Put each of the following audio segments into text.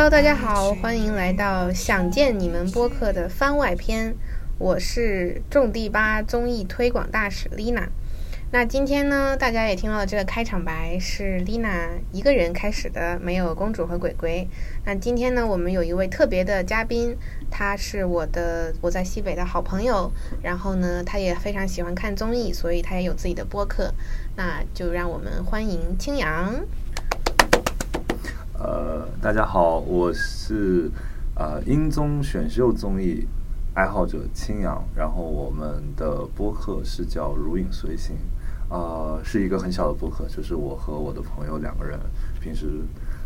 Hello，大家好，欢迎来到想见你们播客的番外篇。我是种地吧综艺推广大使 Lina。那今天呢，大家也听到了这个开场白是 Lina 一个人开始的，没有公主和鬼鬼。那今天呢，我们有一位特别的嘉宾，他是我的我在西北的好朋友，然后呢，他也非常喜欢看综艺，所以他也有自己的播客。那就让我们欢迎青阳。呃，大家好，我是呃英综选秀综艺爱好者青阳，然后我们的播客是叫如影随形，呃，是一个很小的播客，就是我和我的朋友两个人平时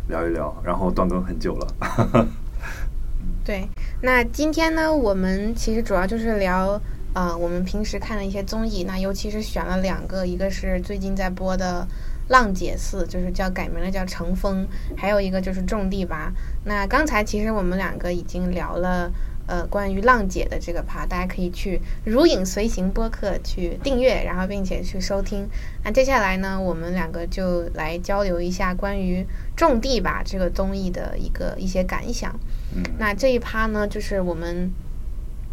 聊一聊，然后断更很久了。对，那今天呢，我们其实主要就是聊呃我们平时看的一些综艺，那尤其是选了两个，一个是最近在播的。浪姐四就是叫改名了，叫乘风，还有一个就是种地吧。那刚才其实我们两个已经聊了，呃，关于浪姐的这个趴，大家可以去如影随形播客去订阅，然后并且去收听。那接下来呢，我们两个就来交流一下关于种地吧这个综艺的一个一些感想。嗯，那这一趴呢，就是我们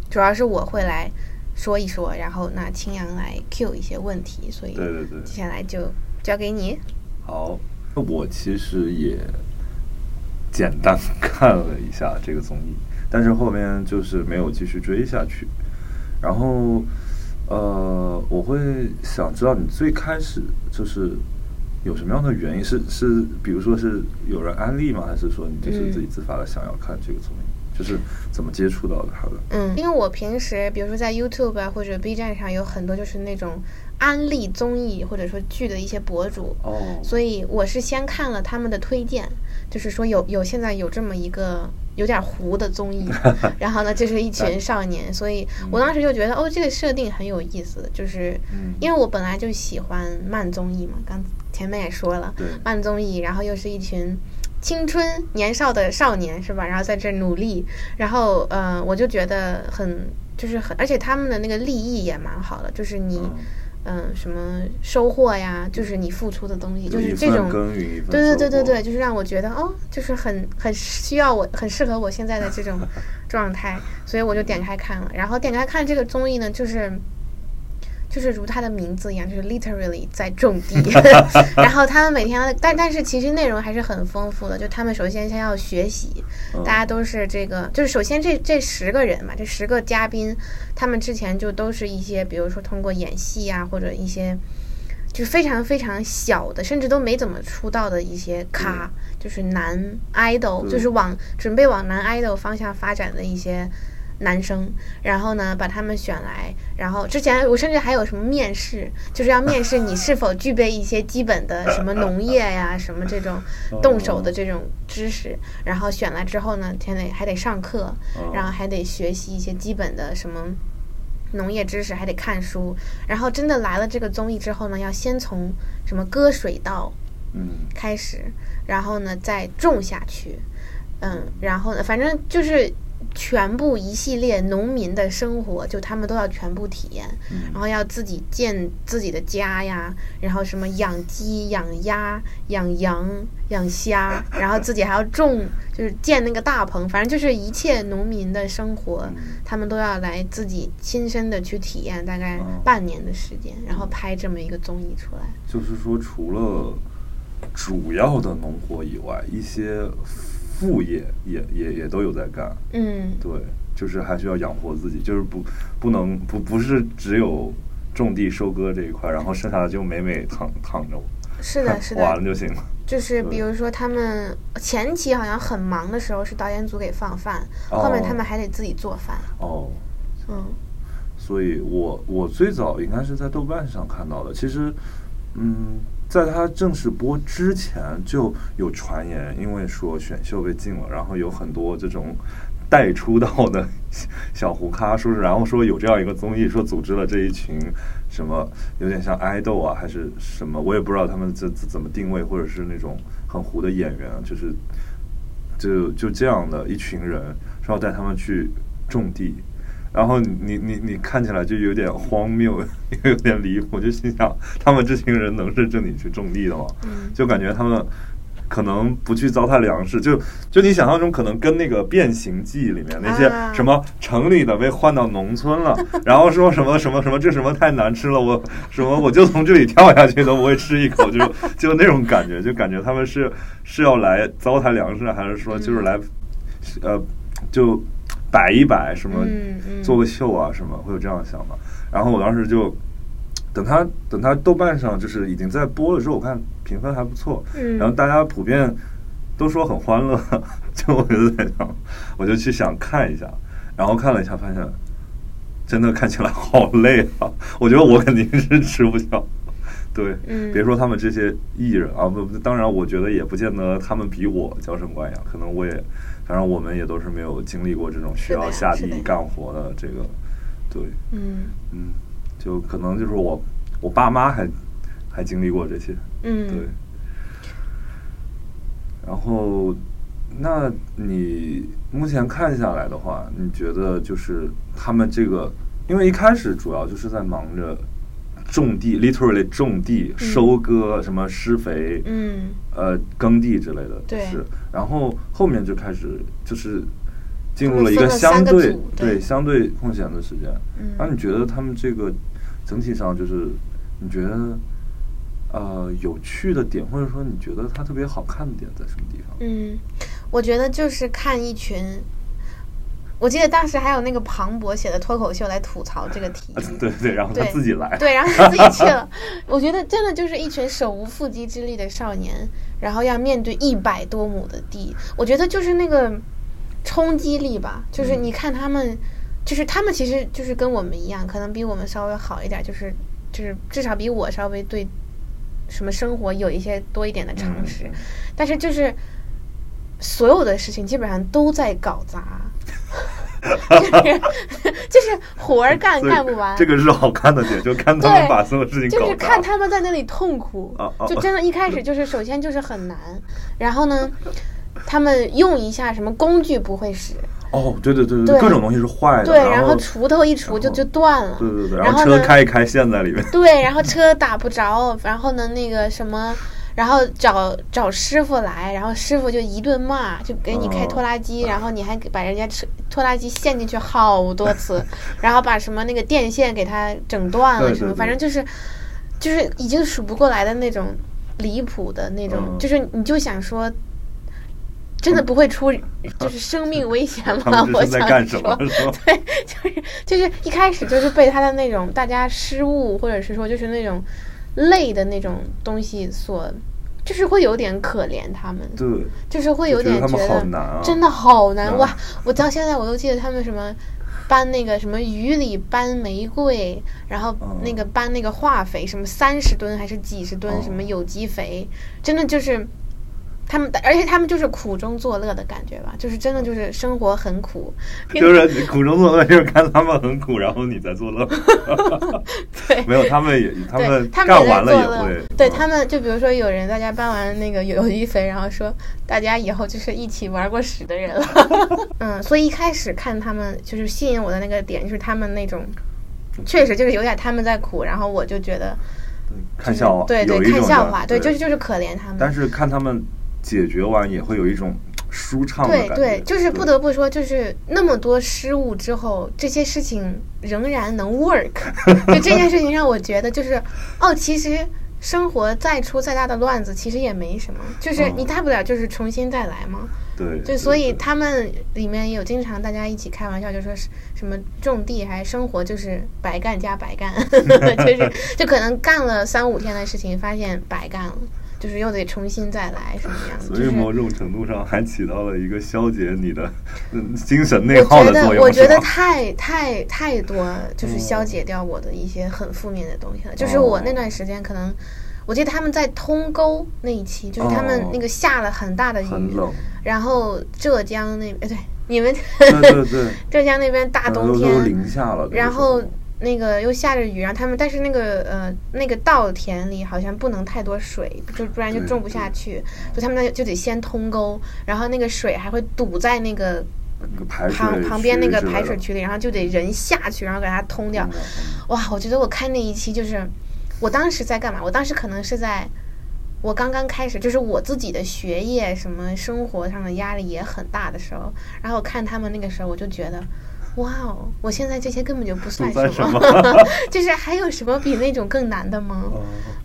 主要是我会来说一说，然后那青阳来 Q 一些问题，所以对对对，接下来就。交给你。好，我其实也简单看了一下这个综艺，但是后面就是没有继续追下去。然后，呃，我会想知道你最开始就是有什么样的原因？是是，比如说是有人安利吗？还是说你就是自己自发的想要看这个综艺？就是怎么接触到他的？嗯，因为我平时比如说在 YouTube 啊或者 B 站上有很多就是那种。安利综艺或者说剧的一些博主，所以我是先看了他们的推荐，就是说有有现在有这么一个有点糊的综艺，然后呢，就是一群少年，所以我当时就觉得哦，这个设定很有意思，就是因为我本来就喜欢慢综艺嘛，刚前面也说了，慢综艺，然后又是一群青春年少的少年，是吧？然后在这努力，然后嗯，我就觉得很就是很，而且他们的那个立意也蛮好的，就是你。嗯，什么收获呀？就是你付出的东西，就是这种，对对对对对，就是让我觉得哦，就是很很需要我，很适合我现在的这种状态，所以我就点开看了。然后点开看这个综艺呢，就是。就是如它的名字一样，就是 literally 在种地。然后他们每天，但但是其实内容还是很丰富的。就他们首先先要学习，大家都是这个，就是首先这这十个人嘛，这十个嘉宾，他们之前就都是一些，比如说通过演戏啊，或者一些就是非常非常小的，甚至都没怎么出道的一些咖，就是男 idol，就是往准备往男 idol 方向发展的一些。男生，然后呢，把他们选来，然后之前我甚至还有什么面试，就是要面试你是否具备一些基本的什么农业呀，什么这种动手的这种知识，然后选来之后呢，还得还得上课，然后还得学习一些基本的什么农业知识，还得看书，然后真的来了这个综艺之后呢，要先从什么割水稻，嗯，开始，然后呢再种下去，嗯，然后呢，反正就是。全部一系列农民的生活，就他们都要全部体验，然后要自己建自己的家呀，然后什么养鸡、养鸭、养羊、养虾，然后自己还要种，就是建那个大棚，反正就是一切农民的生活，他们都要来自己亲身的去体验，大概半年的时间，然后拍这么一个综艺出来。就是说，除了主要的农活以外，一些。副业也也也都有在干，嗯，对，就是还需要养活自己，就是不不能不不是只有种地收割这一块，然后剩下的就美美躺躺着，是的，是的，完了就行了。就是比如说他们前期好像很忙的时候是导演组给放饭，后面他们还得自己做饭。哦，嗯，所以我我最早应该是在豆瓣上看到的，其实，嗯。在他正式播之前就有传言，因为说选秀被禁了，然后有很多这种带出道的小胡咖，说是然后说有这样一个综艺，说组织了这一群什么有点像爱豆啊，还是什么，我也不知道他们怎怎么定位，或者是那种很糊的演员，就是就就这样的一群人，说要带他们去种地。然后你你你看起来就有点荒谬，有点离谱，就心想他们这群人能是这里去种地的吗？就感觉他们可能不去糟蹋粮食，就就你想象中可能跟那个《变形记》里面那些什么城里的被换到农村了，然后说什么什么什么这什么太难吃了，我什么我就从这里跳下去都不会吃一口，就 就那种感觉，就感觉他们是是要来糟蹋粮食，还是说就是来呃就摆一摆什么做个秀啊什么，会有这样的想法。然后我当时就。等他等他豆瓣上就是已经在播了之后，我看评分还不错，然后大家普遍都说很欢乐，就我就在想，我就去想看一下，然后看了一下，发现真的看起来好累啊！我觉得我肯定是吃不消，对，别说他们这些艺人啊，不，当然我觉得也不见得他们比我娇生惯养，可能我也，反正我们也都是没有经历过这种需要下地干活的这个，对，嗯嗯。就可能就是我，我爸妈还还经历过这些，嗯，对。然后，那你目前看下来的话，你觉得就是他们这个，因为一开始主要就是在忙着种地，literally 种地、收割、什么施肥，嗯，呃，耕地之类的，是。然后后面就开始就是进入了一个相对对相对空闲的时间。那你觉得他们这个？整体上就是，你觉得呃有趣的点，或者说你觉得它特别好看的点在什么地方？嗯，我觉得就是看一群，我记得当时还有那个庞博写的脱口秀来吐槽这个题，对对，然后他自己来，对，然后他自己去了。我觉得真的就是一群手无缚鸡之力的少年，然后要面对一百多亩的地，我觉得就是那个冲击力吧，就是你看他们。就是他们其实就是跟我们一样，可能比我们稍微好一点，就是就是至少比我稍微对什么生活有一些多一点的常识，但是就是所有的事情基本上都在搞砸，就 是就是活儿干干不完。这个是好看的点，就看他们把所有事情就是看他们在那里痛苦，就真的，一开始就是首先就是很难，然后呢，他们用一下什么工具不会使。哦，对对对对，各种东西是坏的，对，然后锄头一锄就就断了，对对对，然后车开一开陷在里面，对，然后车打不着，然后呢那个什么，然后找找师傅来，然后师傅就一顿骂，就给你开拖拉机，然后你还把人家车拖拉机陷进去好多次，然后把什么那个电线给它整断了什么，反正就是就是已经数不过来的那种离谱的那种，就是你就想说。真的不会出就是生命危险吗？我想说，对，就是就是一开始就是被他的那种大家失误，或者是说就是那种累的那种东西所，就是会有点可怜他们。对，就是会有点觉得真的好难哇！我到现在我都记得他们什么搬那个什么雨里搬玫瑰，然后那个搬那个化肥，什么三十吨还是几十吨什么有机肥，真的就是。他们，而且他们就是苦中作乐的感觉吧，就是真的就是生活很苦，就是苦中作乐，就是看他们很苦，然后你在作乐。对，没有他们也，他们干完了也会。对他们，就比如说有人大家搬完那个有机肥，然后说大家以后就是一起玩过屎的人了。嗯，所以一开始看他们就是吸引我的那个点，就是他们那种确实就是有点他们在苦，然后我就觉得看笑话，对对，看笑话，对，就是就是可怜他们。但是看他们。解决完也会有一种舒畅的感觉。对对，就是不得不说，就是那么多失误之后，这些事情仍然能 work。就这件事情让我觉得，就是哦，其实生活再出再大的乱子，其实也没什么，就是你大不了就是重新再来嘛。对。就所以他们里面有经常大家一起开玩笑，就说是什么种地还生活就是白干加白干，就是 就可能干了三五天的事情，发现白干了。就是又得重新再来什么样？所以某种程度上还起到了一个消解你的精神内耗的作用。我觉得太太太多，就是消解掉我的一些很负面的东西了。就是我那段时间可能，我记得他们在通沟那一期，就是他们那个下了很大的雨，然后浙江那边对你们对对对，浙江那边大冬天都零下了，然后。那个又下着雨，然后他们，但是那个呃，那个稻田里好像不能太多水，就不然就种不下去，所以他们那就得先通沟，然后那个水还会堵在那个旁旁边那个排水渠里，然后就得人下去，然后给它通掉。哇，我觉得我看那一期就是，我当时在干嘛？我当时可能是在我刚刚开始，就是我自己的学业什么生活上的压力也很大的时候，然后看他们那个时候，我就觉得，哇哦，我现在这些根本就不算什么，就是还有什么比那种更难的吗？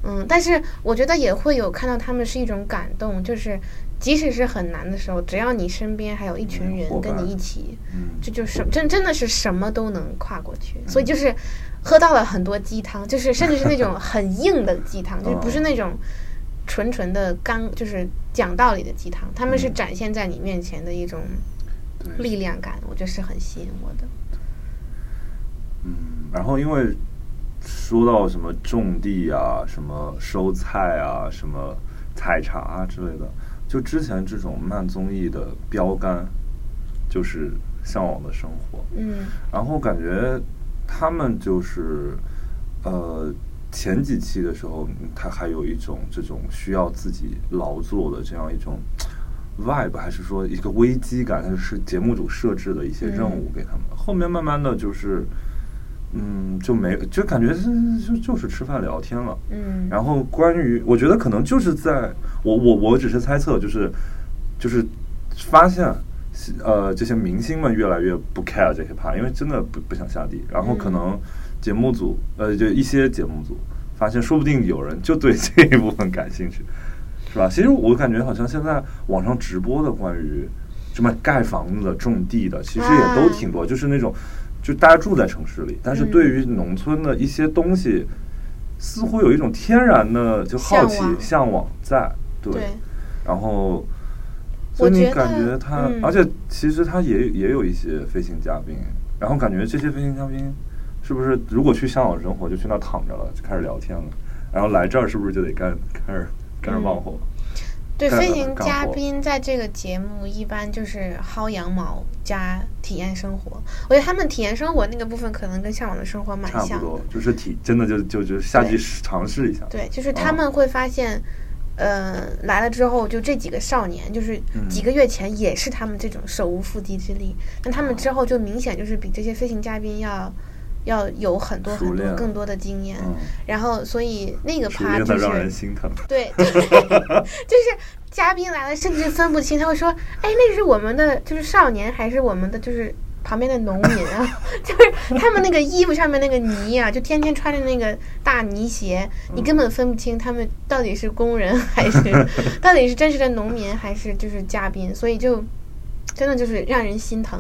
嗯，但是我觉得也会有看到他们是一种感动，就是即使是很难的时候，只要你身边还有一群人跟你一起，这就是真真的是什么都能跨过去。所以就是喝到了很多鸡汤，就是甚至是那种很硬的鸡汤，就是不是那种。纯纯的刚就是讲道理的鸡汤，他们是展现在你面前的一种力量感，我觉得是很吸引我的。嗯，然后因为说到什么种地啊、什么收菜啊、什么采茶啊之类的，就之前这种慢综艺的标杆就是向往的生活。嗯，然后感觉他们就是呃。前几期的时候，他还有一种这种需要自己劳作的这样一种 vibe，还是说一个危机感？还是节目组设置的一些任务给他们。后面慢慢的就是，嗯，就没就感觉是就就是吃饭聊天了。嗯。然后关于，我觉得可能就是在我我我只是猜测，就是就是发现，呃，这些明星们越来越不 care 这些怕，因为真的不不想下地。然后可能。节目组，呃，就一些节目组发现，说不定有人就对这一部分感兴趣，是吧？其实我感觉好像现在网上直播的关于什么盖房子的、种地的，其实也都挺多。就是那种，就大家住在城市里，但是对于农村的一些东西，似乎有一种天然的就好奇、向往在。对。然后，所以你感觉他，而且其实他也也有一些飞行嘉宾，然后感觉这些飞行嘉宾。是不是如果去向往生活，就去那躺着了，就开始聊天了？然后来这儿是不是就得干开始开始忙活？对，飞行嘉宾在这个节目一般就是薅羊毛加体验生活。我觉得他们体验生活那个部分可能跟向往的生活蛮像，差不多，就是体真的就就就下去尝试一下。对，就是他们会发现，呃，来了之后就这几个少年，就是几个月前也是他们这种手无缚鸡之力，那他们之后就明显就是比这些飞行嘉宾要。要有很多很多更多的经验，然后所以那个趴就是让人心疼。对，就是嘉宾来了，甚至分不清，他会说：“哎，那是我们的，就是少年，还是我们的，就是旁边的农民啊？就是他们那个衣服上面那个泥啊，就天天穿着那个大泥鞋，你根本分不清他们到底是工人还是到底是真实的农民还是就是嘉宾，所以就真的就是让人心疼。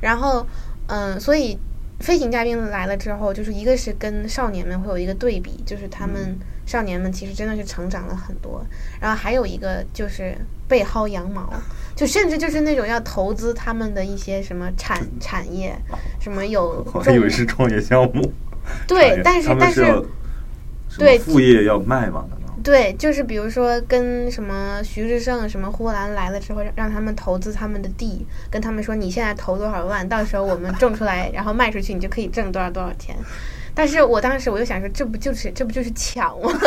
然后，嗯，所以。飞行嘉宾来了之后，就是一个是跟少年们会有一个对比，就是他们少年们其实真的是成长了很多。然后还有一个就是被薅羊毛，就甚至就是那种要投资他们的一些什么产 产业，什么有。我还以为是创业项目。对，但是但是，对副业要卖嘛。对，就是比如说跟什么徐志胜、什么呼兰来了之后，让他们投资他们的地，跟他们说你现在投多少万，到时候我们种出来，然后卖出去，你就可以挣多少多少钱。但是我当时我就想说，这不就是这不就是抢吗？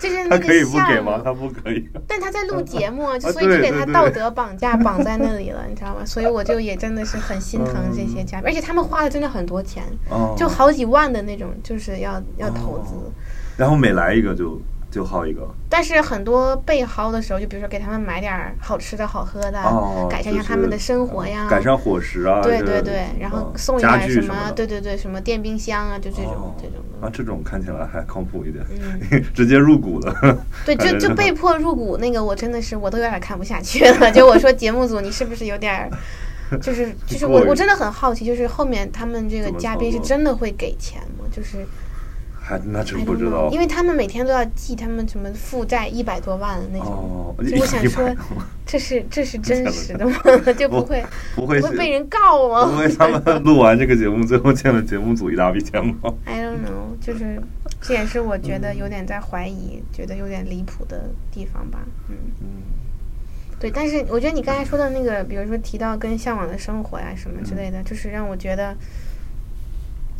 就是那个可以不给吗？他不可以。但他在录节目，所以就给他道德绑架绑在那里了，你知道吗？所以我就也真的是很心疼这些嘉宾，而且他们花了真的很多钱，就好几万的那种，就是要要投资。然后每来一个就就薅一个，但是很多被薅的时候，就比如说给他们买点好吃的好喝的，改善一下他们的生活呀，改善伙食啊，对对对，然后送一点什么，对对对，什么电冰箱啊，就这种这种的。啊，这种看起来还靠谱一点，直接入股了。对，就就被迫入股那个，我真的是我都有点看不下去了。就我说节目组，你是不是有点，就是 就是我我真的很好奇，就是后面他们这个嘉宾是真的会给钱吗？就是。还那真不知道，因为他们每天都要记他们什么负债一百多万的那种，就我想说，这是这是真实的吗？就不会不会被人告吗？不会他们 录完这个节目，最后欠了节目组一大笔钱吗？I don't know，就是这也是我觉得有点在怀疑，觉得有点离谱的地方吧。嗯嗯，对，但是我觉得你刚才说的那个，比如说提到跟向往的生活呀什么之类的，就是让我觉得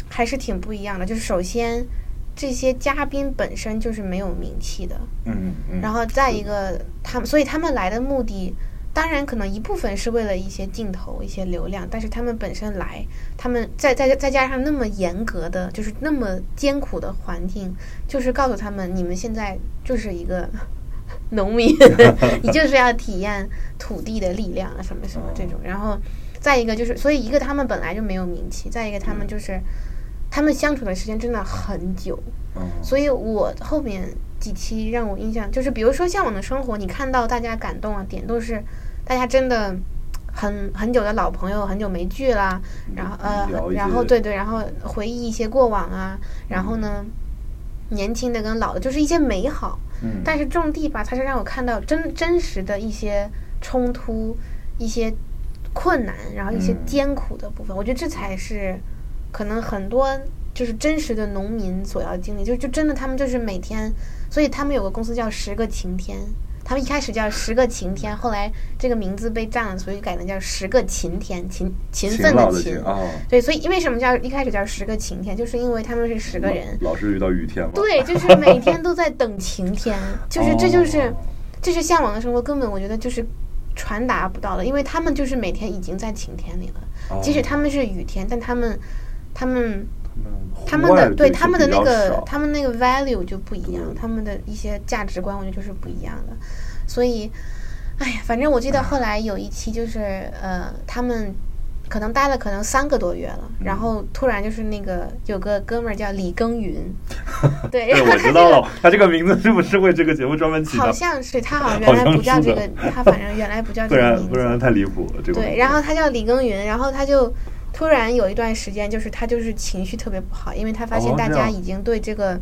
还是挺不一样的。就是首先。这些嘉宾本身就是没有名气的，嗯嗯，然后再一个，他们所以他们来的目的当然可能一部分是为了一些镜头、一些流量，但是他们本身来，他们再再再加上那么严格的，就是那么艰苦的环境，就是告诉他们，你们现在就是一个 农民，你就是要体验土地的力量啊，什么什么这种。然后再一个就是，所以一个他们本来就没有名气，再一个他们就是他们相处的时间真的很久，所以我后面。几期让我印象就是，比如说《向往的生活》，你看到大家感动啊点都是，大家真的很很久的老朋友，很久没聚啦，然后呃，然后对对，然后回忆一些过往啊，然后呢，年轻的跟老的，就是一些美好。嗯。但是种地吧，它是让我看到真真实的一些冲突、一些困难，然后一些艰苦的部分。我觉得这才是可能很多就是真实的农民所要经历，就就真的他们就是每天。所以他们有个公司叫十个晴天，他们一开始叫十个晴天，后来这个名字被占了，所以改成叫十个勤天，勤勤奋的勤。对，所以为什么叫一开始叫十个晴天，就是因为他们是十个人。老是遇到雨天吗？对，就是每天都在等晴天，就是这就是这是向往的生活，根本我觉得就是传达不到的，因为他们就是每天已经在晴天里了，即使他们是雨天，但他们他们。他们的对他们的那个他们那个 value 就不一样，他们的一些价值观我觉得就是不一样的，所以，哎呀，反正我记得后来有一期就是呃，他们可能待了可能三个多月了，然后突然就是那个有个哥们儿叫李耕耘，对，我知道了，他这个名字是不是为这个节目专门起的？好像是他好像 原来不叫这个，他反正原来不叫这个名字，不然太离谱了。这个对，然后他叫李耕耘，然后他就。突然有一段时间，就是他就是情绪特别不好，因为他发现大家已经对这个，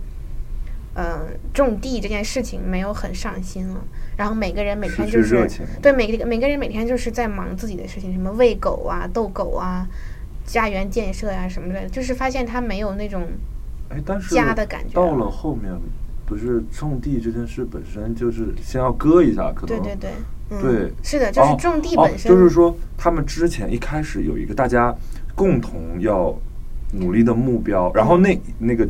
呃，种地这件事情没有很上心了。然后每个人每天就是对每个每个人每天就是在忙自己的事情，什么喂狗啊、逗狗啊、家园建设呀什么的，就是发现他没有那种家的感觉。到了后面，不是种地这件事本身就是先要割一下，可能对对对。对，是的，就是种地本身。就是说，他们之前一开始有一个大家共同要努力的目标，然后那那个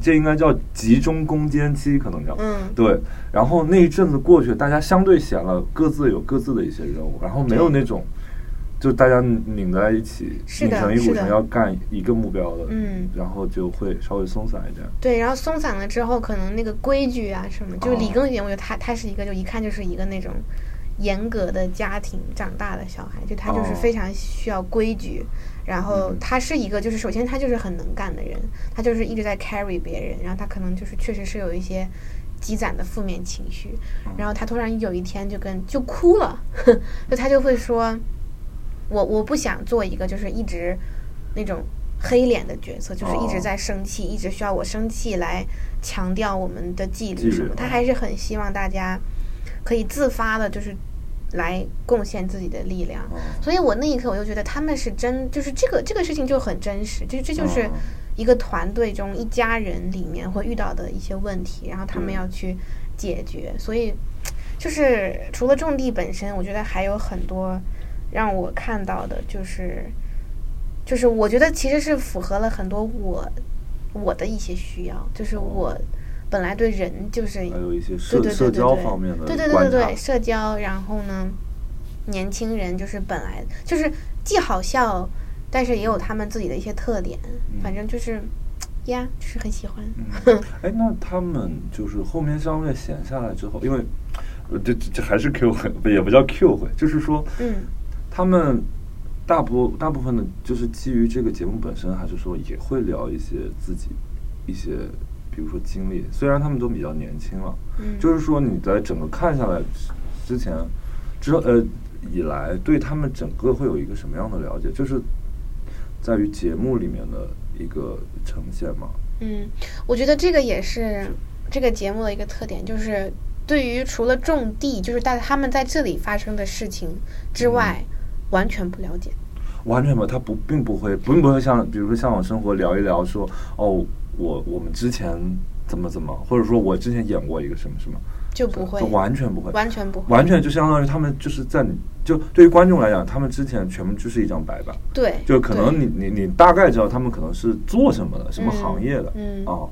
这应该叫集中攻坚期，可能叫嗯，对。然后那一阵子过去，大家相对闲了，各自有各自的一些任务，然后没有那种就大家拧在一起，拧成一股绳要干一个目标的，嗯，然后就会稍微松散一点。对，然后松散了之后，可能那个规矩啊什么，就李庚宇，我觉得他他是一个，就一看就是一个那种。严格的家庭长大的小孩，就他就是非常需要规矩，然后他是一个就是首先他就是很能干的人，他就是一直在 carry 别人，然后他可能就是确实是有一些积攒的负面情绪，然后他突然有一天就跟就哭了，就他就会说，我我不想做一个就是一直那种黑脸的角色，就是一直在生气，一直需要我生气来强调我们的纪律什么，他还是很希望大家可以自发的，就是。来贡献自己的力量，所以我那一刻我就觉得他们是真，就是这个这个事情就很真实，就这就是一个团队中一家人里面会遇到的一些问题，然后他们要去解决。所以就是除了种地本身，我觉得还有很多让我看到的，就是就是我觉得其实是符合了很多我我的一些需要，就是我。本来对人就是还有一些社社交方面的对对对对对社交，然后呢，年轻人就是本来就是既好笑，但是也有他们自己的一些特点，反正就是呀，就是很喜欢。哎，那他们就是后面相对闲下来之后，因为这这还是 Q 会，也不叫 Q 会，就是说，嗯，他们大部大部分的，就是基于这个节目本身，还是说也会聊一些自己一些。比如说经历，虽然他们都比较年轻了，嗯，就是说你在整个看下来之前，之呃以来，对他们整个会有一个什么样的了解？就是在于节目里面的一个呈现嘛。嗯，我觉得这个也是这个节目的一个特点，就是对于除了种地，就是在他们在这里发生的事情之外，完全不了解。完全不，他不并不会，并不会像比如说向往生活聊一聊说哦。我我们之前怎么怎么，或者说我之前演过一个什么什么，就不会，就完全不会，完全不会，完全就相当于他们就是在就对于观众来讲，他们之前全部就是一张白板，对，就可能你你你大概知道他们可能是做什么的，什么行业的，嗯。哦，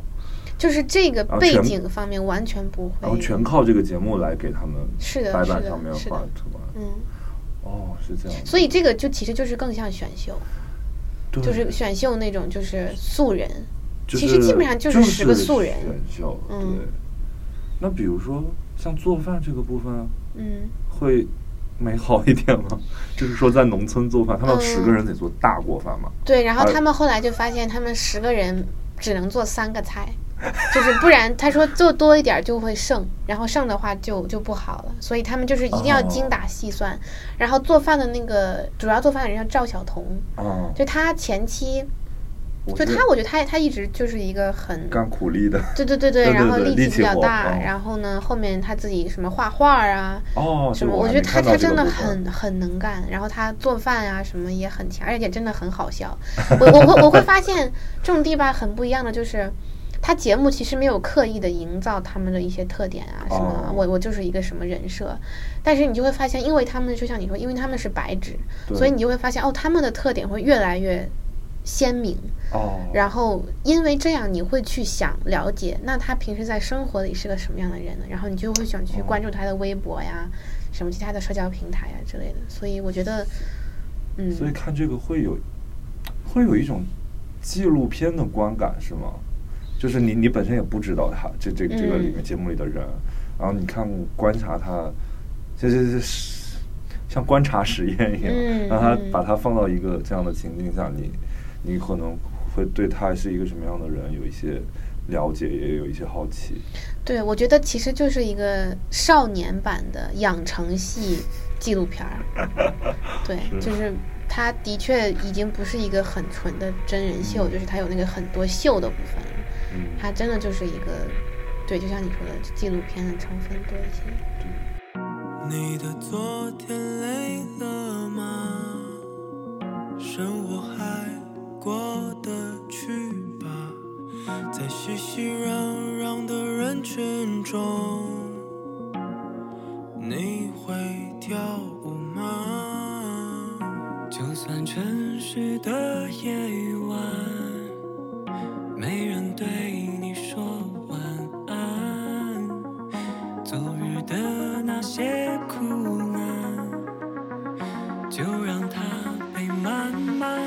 就是这个背景方面完全不会，然后全靠这个节目来给他们是的白板上面画图案。嗯，哦，是这样。所以这个就其实就是更像选秀，就是选秀那种就是素人，其实基本上就是十个素人选秀。嗯，那比如说像做饭这个部分，嗯，会美好一点吗？就是说在农村做饭，他们十个人得做大锅饭嘛？对，然后他们后来就发现，他们十个人只能做三个菜。就是不然，他说做多一点就会剩，然后剩的话就就不好了。所以他们就是一定要精打细算。然后做饭的那个主要做饭的人叫赵晓彤，就他前期，就他我觉得他他一直就是一个很干苦力的，对对对对，然后力气比较大。然后呢，后面他自己什么画画啊，哦，什么，我觉得他他真的很很能干。然后他做饭啊什么也很强，而且真的很好笑。我我会我会发现这种地吧很不一样的就是。他节目其实没有刻意的营造他们的一些特点啊，什么我我就是一个什么人设，但是你就会发现，因为他们就像你说，因为他们是白纸，所以你就会发现哦，他们的特点会越来越鲜明哦。然后因为这样，你会去想了解，那他平时在生活里是个什么样的人呢？然后你就会想去关注他的微博呀，什么其他的社交平台呀之类的。所以我觉得，嗯，所以看这个会有会有一种纪录片的观感，是吗？就是你，你本身也不知道他这这这个里面节目里的人，然后你看观察他，这这这像观察实验一样，让他把他放到一个这样的情境下，你你可能会对他是一个什么样的人有一些了解，也有一些好奇。对，我觉得其实就是一个少年版的养成系纪录片儿。对，就是他的确已经不是一个很纯的真人秀，就是他有那个很多秀的部分。嗯，他真的就是一个，对，就像你说的纪录片的成分多一些。你的昨天累了吗？生活还过得去吧？在熙熙攘攘的人群中，你会跳舞吗？就算城市的夜晚。没人对你说晚安，昨日的那些苦难，就让它被慢慢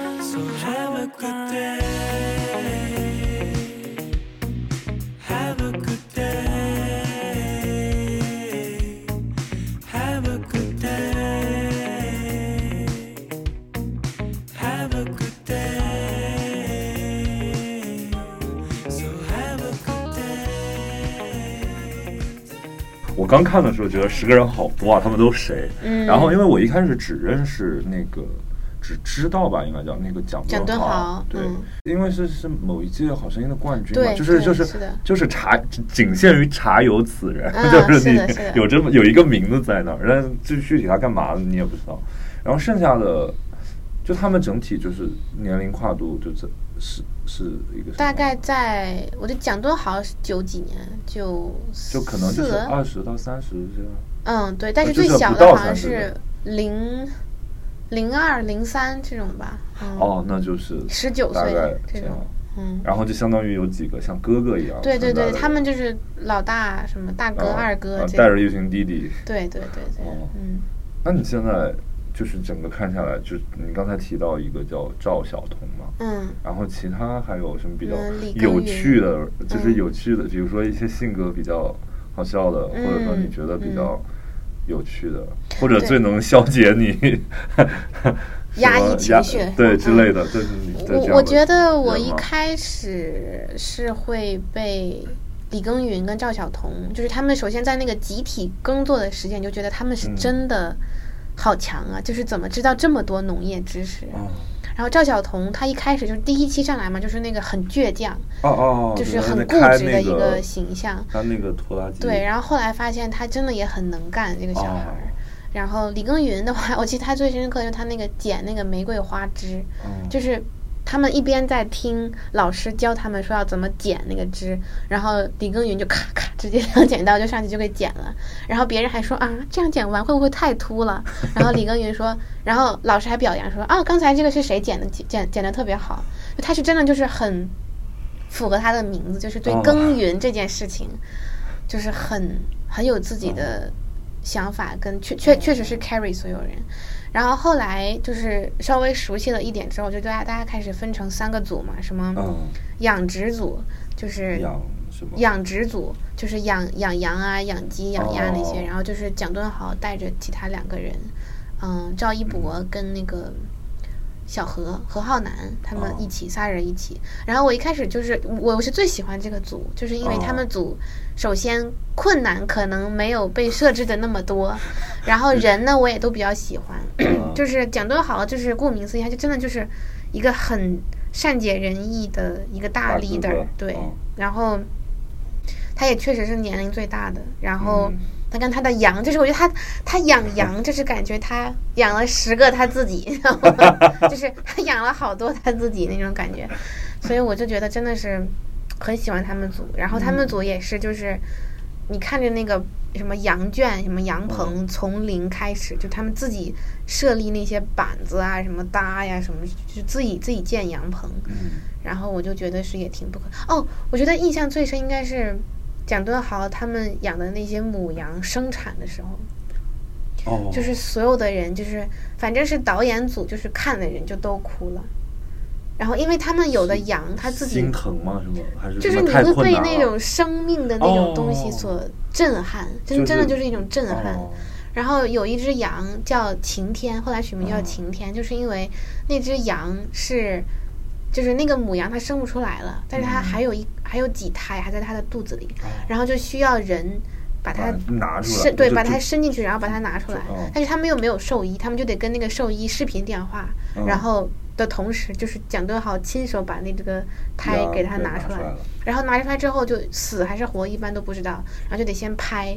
刚看的时候觉得十个人好多啊，他们都谁？嗯，然后因为我一开始只认识那个，只知道吧，应该叫那个蒋蒋敦豪，对，因为是是某一届好声音的冠军嘛，就是就是是，就是茶仅限于茶有此人，就是你有这么有一个名字在那儿，但就具体他干嘛的你也不知道。然后剩下的，就他们整体就是年龄跨度就这。是是一个大概在，我的蒋敦豪是九几年，就就可能就是二十到三十这样。嗯，对，但是最小的好像是零零二零三这种吧。哦，那就是十九岁这种，嗯，然后就相当于有几个像哥哥一样。对对对，他们就是老大什么大哥二哥，带着一群弟弟。对对对对，嗯。那你现在？就是整个看下来，就你刚才提到一个叫赵晓彤嘛，嗯，然后其他还有什么比较有趣的，就是有趣的，比如说一些性格比较好笑的，或者说你觉得比较有趣的，或者最能消解你 压抑情绪。对之类的，对，我我觉得我一开始是会被李耕耘跟赵晓彤，就是他们首先在那个集体耕作的时间，就觉得他们是真的。好强啊！就是怎么知道这么多农业知识？然后赵小童他一开始就是第一期上来嘛，就是那个很倔强，哦哦，就是很固执的一个形象。他那个拖拉机。对，然后后来发现他真的也很能干，这个小孩儿。然后李耕耘的话，我记得他最深刻就是他那个剪那个玫瑰花枝，就是。他们一边在听老师教他们说要怎么剪那个枝，然后李耕耘就咔咔直接两剪刀就上去就给剪了，然后别人还说啊这样剪完会不会太秃了？然后李耕耘说，然后老师还表扬说啊刚才这个是谁剪的剪剪的特别好，他是真的就是很符合他的名字，就是对耕耘这件事情，就是很很有自己的想法，跟确确确实是 carry 所有人。然后后来就是稍微熟悉了一点之后，就大家大家开始分成三个组嘛，什么养殖组，就是养什么养殖组，就是养养羊啊、养鸡、养鸭那些。然后就是蒋敦豪带着其他两个人，嗯，赵一博跟那个。小何何浩南他们一起仨人一起，然后我一开始就是我我是最喜欢这个组，就是因为他们组首先困难可能没有被设置的那么多，然后人呢我也都比较喜欢，就是蒋敦豪就是顾名思义，他就真的就是一个很善解人意的一个大 leader，对，然后他也确实是年龄最大的，然后。他跟他的羊，就是我觉得他他养羊，就是感觉他养了十个他自己，就是他养了好多他自己那种感觉，所以我就觉得真的是很喜欢他们组。然后他们组也是，就是你看着那个什么羊圈、什么羊棚，从零开始，就他们自己设立那些板子啊，什么搭呀，什么就自己自己建羊棚。然后我就觉得是也挺不可哦，我觉得印象最深应该是。蒋敦豪他们养的那些母羊生产的时候，哦，就是所有的人，就是反正是导演组，就是看的人就都哭了。然后，因为他们有的羊，他自己心疼吗？是吗？还是就是你会被那种生命的那种东西所震撼，真真的就是一种震撼。然后有一只羊叫晴天，后来取名叫晴天，就是因为那只羊是。就是那个母羊，它生不出来了，但是它还有一还有几胎还在它的肚子里，然后就需要人把它拿出来，对，把它伸进去，然后把它拿出来。但是他们又没有兽医，他们就得跟那个兽医视频电话，然后的同时就是蒋敦豪亲手把那这个胎给它拿出来，然后拿出来之后就死还是活一般都不知道，然后就得先拍，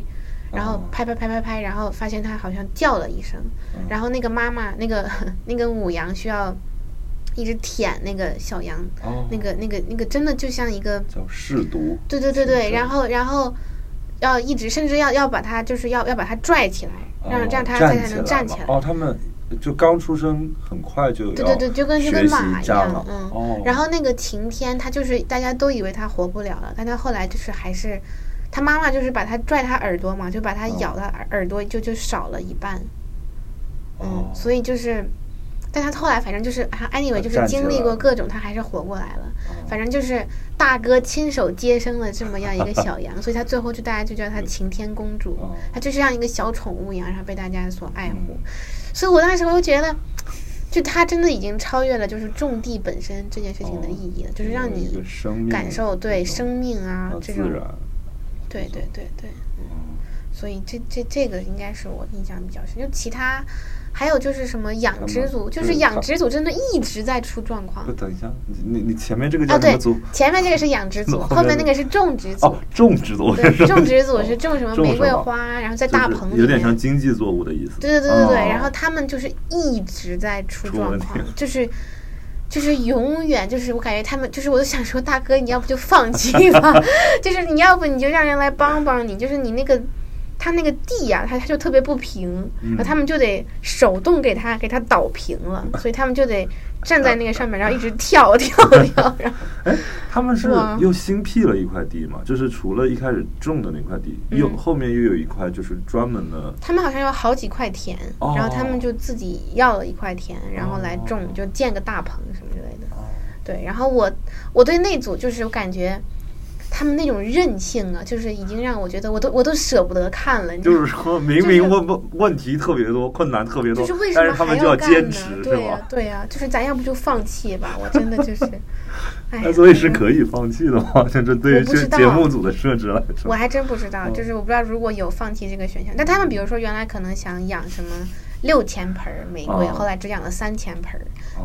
然后拍拍拍拍拍，然后发现它好像叫了一声，然后那个妈妈那个 那个母羊需要。一直舔那个小羊，那个那个那个真的就像一个叫试毒，对对对对，然后然后要一直甚至要要把它就是要要把它拽起来，让让它才能站起来。哦，他们就刚出生很快就对对对，就跟就跟马一样，嗯。然后那个晴天，他就是大家都以为他活不了了，但他后来就是还是他妈妈就是把他拽他耳朵嘛，就把他咬的耳耳朵就就少了一半，嗯，所以就是。但他后来反正就是，anyway，就是经历过各种，他还是活过来了。反正就是大哥亲手接生了这么样一个小羊，所以他最后就大家就叫他晴天公主，他就是像一个小宠物一样，然后被大家所爱护。所以我当时我就觉得，就他真的已经超越了就是种地本身这件事情的意义了，就是让你感受对生命啊这种，对对对对，所以这这这个应该是我印象比较深，就其他。还有就是什么养殖组，就是养殖组真的一直在出状况。等一下，你你你前面这个叫什么组？前面这个是养殖组，后面那个是种植组。哦，种植组。种植组是种什么玫瑰花，然后在大棚里。有点像经济作物的意思。对对对对对，然后他们就是一直在出状况，就是就是永远就是我感觉他们就是我都想说大哥你要不就放弃吧，就是你要不你就让人来帮帮你，就是你那个。他那个地呀，他他就特别不平，然后他们就得手动给他给他倒平了，所以他们就得站在那个上面，然后一直跳跳跳。然后，哎，他们是又新辟了一块地嘛？就是除了一开始种的那块地，又后面又有一块就是专门的。他们好像有好几块田，然后他们就自己要了一块田，然后来种，就建个大棚什么之类的。对，然后我我对那组就是我感觉。他们那种韧性啊，就是已经让我觉得，我都我都舍不得看了。就是说明明问问问题特别多，困难特别多，就是为什么他们就要坚持，对呀，对呀，就是咱要不就放弃吧？我真的就是，哎，所以是可以放弃的吗？就这对于这节目组的设置来说，我还真不知道。就是我不知道如果有放弃这个选项，但他们比如说原来可能想养什么六千盆玫瑰，后来只养了三千盆，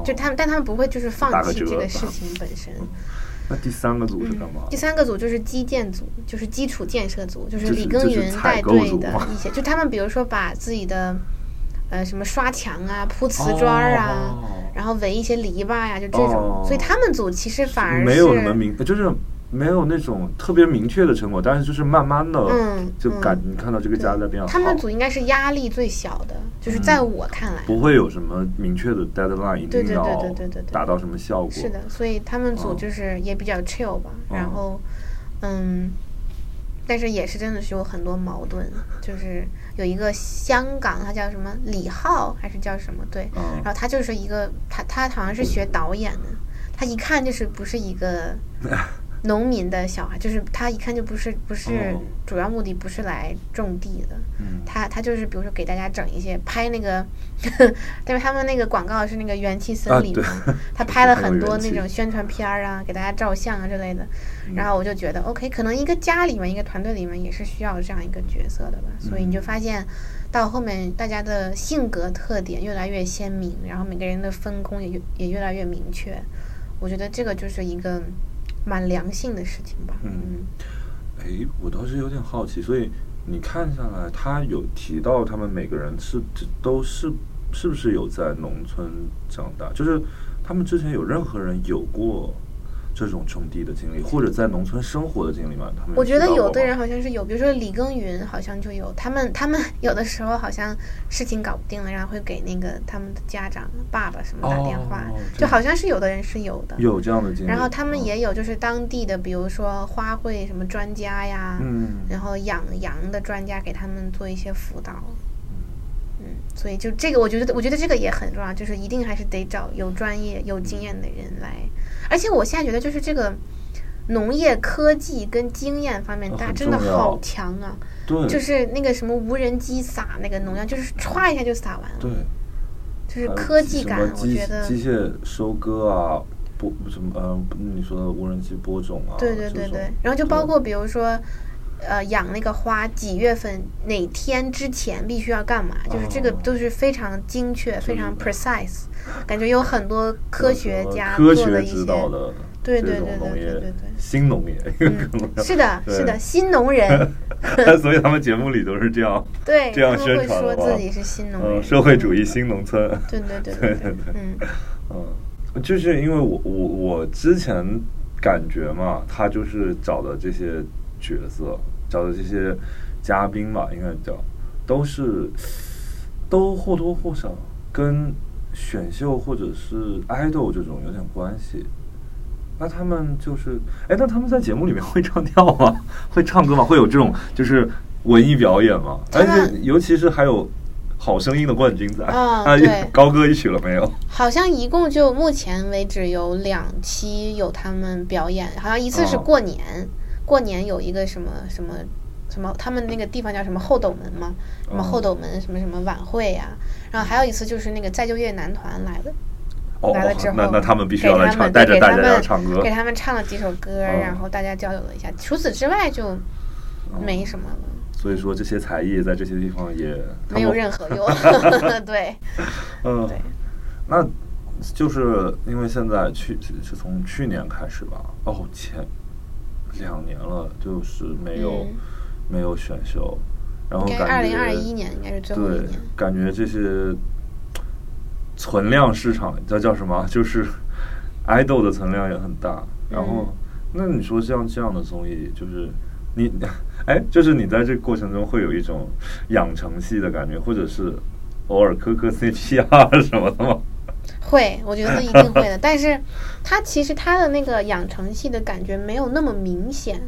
就他们，但他们不会就是放弃这个事情本身。那第三个组是干嘛？第三个组就是基建组，就是基础建设组，就是李耕耘带队的一些，就他们比如说把自己的呃什么刷墙啊、铺瓷砖啊，然后围一些篱笆呀，就这种。所以他们组其实反而没有什么名，就是没有那种特别明确的成果，但是就是慢慢的，嗯，就感你看到这个家在变好。他们组应该是压力最小的，就是在我看来，不会有什么明确的 deadline，一定要对对对对达到什么效果。是的，所以他们组就是也比较 chill 吧，然后嗯，但是也是真的是有很多矛盾，就是有一个香港，他叫什么李浩还是叫什么？对，然后他就是一个他他好像是学导演的，他一看就是不是一个。农民的小孩，就是他一看就不是不是主要目的，不是来种地的。他他就是比如说给大家整一些拍那个，但是他们那个广告是那个元气森林嘛，他拍了很多那种 宣传片儿啊，给大家照相啊之类的。然后我就觉得，OK，可能一个家里面一个团队里面也是需要这样一个角色的吧。所以你就发现到后面大家的性格特点越来越鲜明，然后每个人的分工也越也越来越明确。我觉得这个就是一个。蛮良性的事情吧。嗯，哎，我倒是有点好奇，所以你看下来，他有提到他们每个人是都是是不是有在农村长大？就是他们之前有任何人有过？这种种地的经历，或者在农村生活的经历吗？他们我觉得有的人好像是有，比如说李耕耘好像就有。他们 他们有的时候好像事情搞不定了，然后会给那个他们的家长爸爸什么打电话，就好像是有的人是有的，有这样的经历。然后他们也有就是当地的，比如说花卉什么专家呀，嗯，然后养羊的专家给他们做一些辅导。嗯，所以就这个，我觉得我觉得这个也很重要，就是一定还是得找有专业、有经验的人来。而且我现在觉得，就是这个农业科技跟经验方面，大家真的好强啊！对，就是那个什么无人机撒那个农药，就是歘一下就撒完了。对，就是科技感，我觉得机械收割啊，播什么呃，你说的无人机播种啊，对对对对。然后就包括比如说，呃，养那个花几月份哪天之前必须要干嘛，就是这个都是非常精确、非常 precise。感觉有很多科学家科学指导的，对对对对对对对，新农业，是的，是的，新农人，所以他们节目里都是这样，对，这样宣传说自己是新农人，社会主义新农村，对对对对对，嗯。嗯，就是因为我我我之前感觉嘛，他就是找的这些角色，找的这些嘉宾吧，应该叫都是都或多或少跟。选秀或者是爱豆这种有点关系，那他们就是，哎，那他们在节目里面会唱跳吗？会唱歌吗？会有这种就是文艺表演吗？而且尤其是还有好声音的冠军在啊，对，高歌一曲了没有？好像一共就目前为止有两期有他们表演，好像一次是过年，过年有一个什么什么。什么？他们那个地方叫什么后斗门吗？什么后斗门什么什么晚会呀？然后还有一次就是那个再就业男团来了，来了之后，那那他们必须要来唱，带着大家唱歌，给他们唱了几首歌，然后大家交流了一下。除此之外就没什么了。所以说这些才艺在这些地方也没有任何 用。对，嗯，对，那就是因为现在去是从去年开始吧？哦，前两年了，就是没有。没有选秀，然后感觉二零二一年应该是最后一年。感觉这些存量市场叫叫什么？就是爱豆的存量也很大。然后，那你说像这样的综艺，就是你哎，就是你在这过程中会有一种养成系的感觉，或者是偶尔磕磕 CP 啊什么的吗？会，我觉得一定会的。但是他其实他的那个养成系的感觉没有那么明显。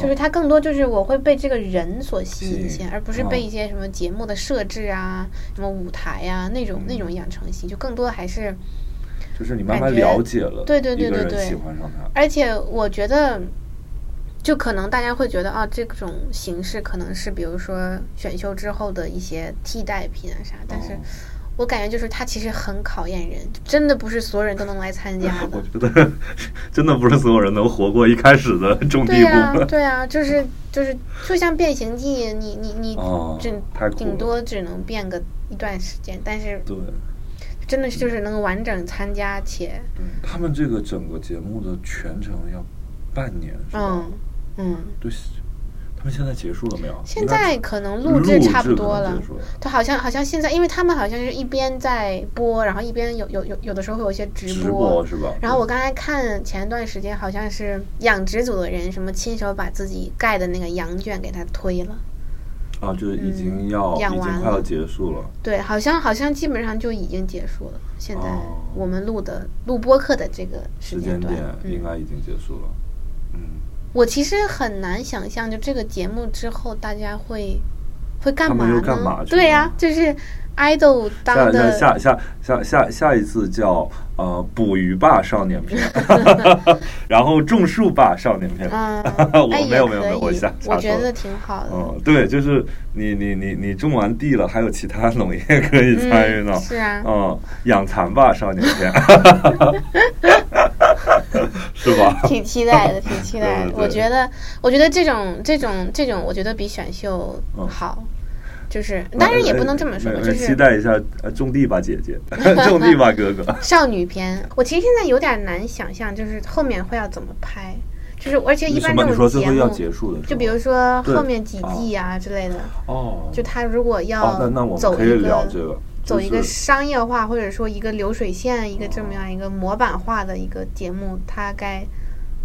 就是他更多就是我会被这个人所吸引一些，而不是被一些什么节目的设置啊、什么舞台呀那种那种养成系，就更多还是就是你慢慢了解了，对对对对对，喜欢上他。而且我觉得，就可能大家会觉得啊，这种形式可能是比如说选秀之后的一些替代品啊啥，但是。我感觉就是他其实很考验人，真的不是所有人都能来参加的。我觉得 真的不是所有人能活过一开始的种地步。对 啊，就是就是就像变形记，你你你顶顶多只能变个一段时间，但是对，真的是就是能完整参加且。他们这个整个节目的全程要半年，是吧？嗯嗯，对。他们现在结束了没有？现在可能录制差不多了。他好像好像现在，因为他们好像是一边在播，然后一边有有有有的时候会有一些直播，是吧？然后我刚才看前一段时间好像是养殖组的人什么亲手把自己盖的那个羊圈给他推了。啊，就是已经要养完了，快要结束了。对，好像好像基本上就已经结束了。现在我们录的录播课的这个时间点应该已经结束了。嗯。我其实很难想象，就这个节目之后大家会会干嘛呢？对呀，就是 idol 当的下下下下下一次叫呃捕鱼吧少年片，然后种树吧少年片。我没有没有没有，我下我觉得挺好的。嗯，对，就是你你你你种完地了，还有其他农业可以参与呢。是啊。嗯，养蚕吧少年片。是吧？挺期待的，挺期待的。我觉得，我觉得这种这种这种，我觉得比选秀好。就是，当然也不能这么说，就是期待一下种地吧姐姐，种地吧 哥哥。少女片，我其实现在有点难想象，就是后面会要怎么拍。就是，而且一般这种节目，就比如说后面几季啊之类的。哦。就他如果要那那我们可以聊这个。走一个商业化，或者说一个流水线，一个这么样一个模板化的一个节目，它该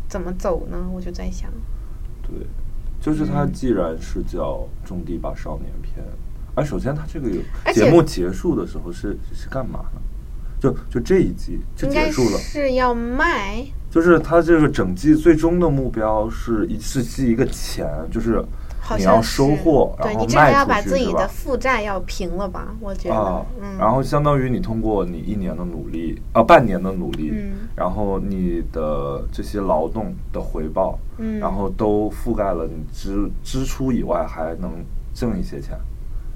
怎么走呢？我就在想。对，就是它既然是叫《种地吧少年片》，哎，首先它这个有节目结束的时候是是干嘛呢？就就这一季就结束了，是要卖？就是它这个整季最终的目标是一是寄一个钱，就是。你要收获，对你至少要把自己的负债要平了吧？我觉得，嗯，然后相当于你通过你一年的努力，呃，半年的努力，嗯，然后你的这些劳动的回报，嗯，然后都覆盖了你支支出以外，还能挣一些钱。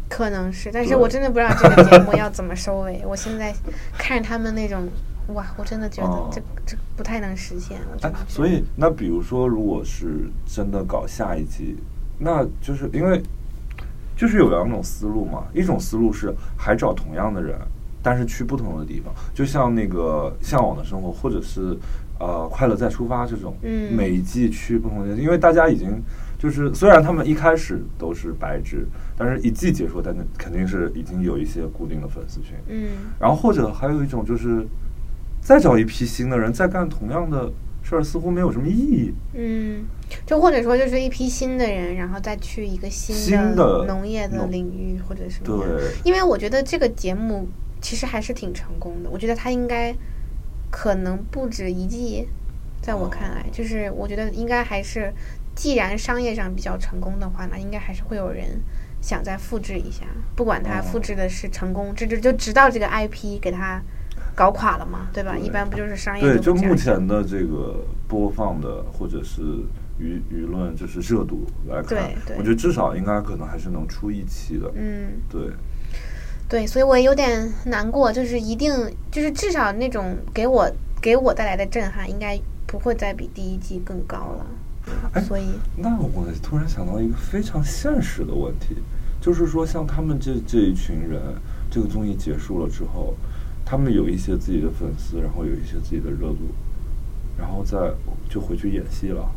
可能是，但是我真的不知道这个节目要怎么收尾。我现在看着他们那种，哇，我真的觉得这这不太能实现。哎，所以那比如说，如果是真的搞下一季。那就是因为，就是有两种思路嘛。一种思路是还找同样的人，但是去不同的地方，就像那个《向往的生活》或者是呃《快乐再出发》这种，嗯，每一季去不同的，因为大家已经就是虽然他们一开始都是白纸，但是一季结束，但是肯定是已经有一些固定的粉丝群，嗯。然后或者还有一种就是再找一批新的人，再干同样的。事儿似乎没有什么意义。嗯，就或者说，就是一批新的人，然后再去一个新的农业的领域或者什么。对。因为我觉得这个节目其实还是挺成功的。我觉得它应该可能不止一季，在我看来，就是我觉得应该还是，既然商业上比较成功的话，那应该还是会有人想再复制一下，不管他复制的是成功，这就就直到这个 IP 给他。搞垮了嘛，对吧？一般不就是商业？对，就目前的这个播放的或者是舆舆论，就是热度来看，我觉得至少应该可能还是能出一期的。嗯，对，对，所以我有点难过，就是一定就是至少那种给我给我带来的震撼，应该不会再比第一季更高了。哎，所以那我突然想到一个非常现实的问题，就是说像他们这这一群人，这个综艺结束了之后。他们有一些自己的粉丝，然后有一些自己的热度，然后再就回去演戏了，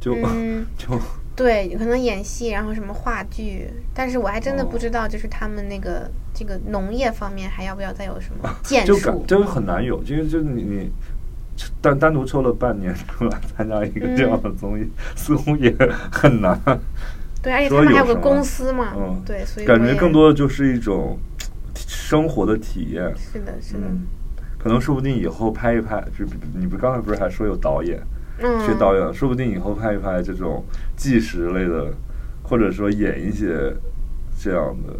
就 就对，可能演戏，然后什么话剧，但是我还真的不知道，就是他们那个这个农业方面还要不要再有什么 建树？就很难有，因为就你你单单独抽了半年 出来参加一个这样的综艺，似乎也很难。对，而且他们还有个公司嘛，嗯，对，所以感觉更多的就是一种。生活的体验。是的，是的，可能说不定以后拍一拍，就你不刚才不是还说有导演，嗯，学导演，说不定以后拍一拍这种纪实类的，或者说演一些这样的。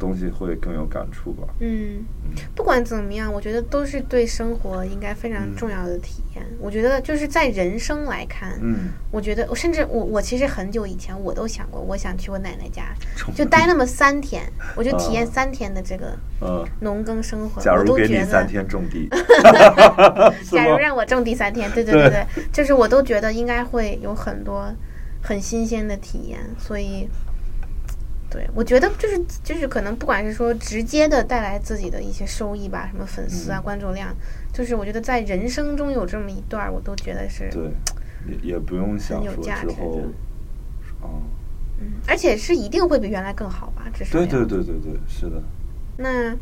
东西会更有感触吧。嗯，不管怎么样，我觉得都是对生活应该非常重要的体验。我觉得就是在人生来看，嗯，我觉得我甚至我我其实很久以前我都想过，我想去我奶奶家，就待那么三天，我就体验三天的这个农耕生活。假如给你三天种地，假如让我种地三天，对对对对，就是我都觉得应该会有很多很新鲜的体验，所以。对，我觉得就是就是可能不管是说直接的带来自己的一些收益吧，什么粉丝啊、关注量，就是我觉得在人生中有这么一段，我都觉得是对，也也不用想说之后哦，嗯，而且是一定会比原来更好吧？至少对对对对对，是的。那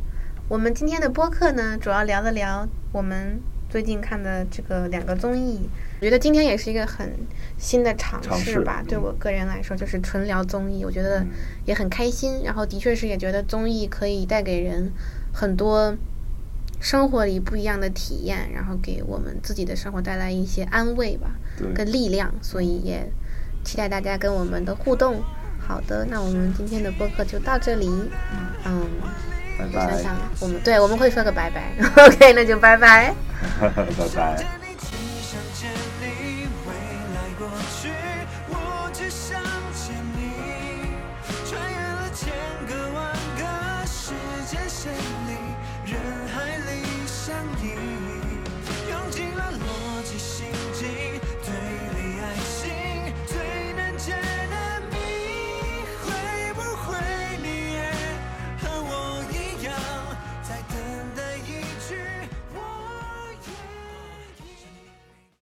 我们今天的播客呢，主要聊了聊我们最近看的这个两个综艺。我觉得今天也是一个很新的尝试吧，对我个人来说，就是纯聊综艺，我觉得也很开心。然后的确是也觉得综艺可以带给人很多生活里不一样的体验，然后给我们自己的生活带来一些安慰吧，跟力量。所以也期待大家跟我们的互动。好的，那我们今天的播客就到这里。嗯。拜拜。我们对我们会说个拜拜，OK，那就拜拜。拜拜。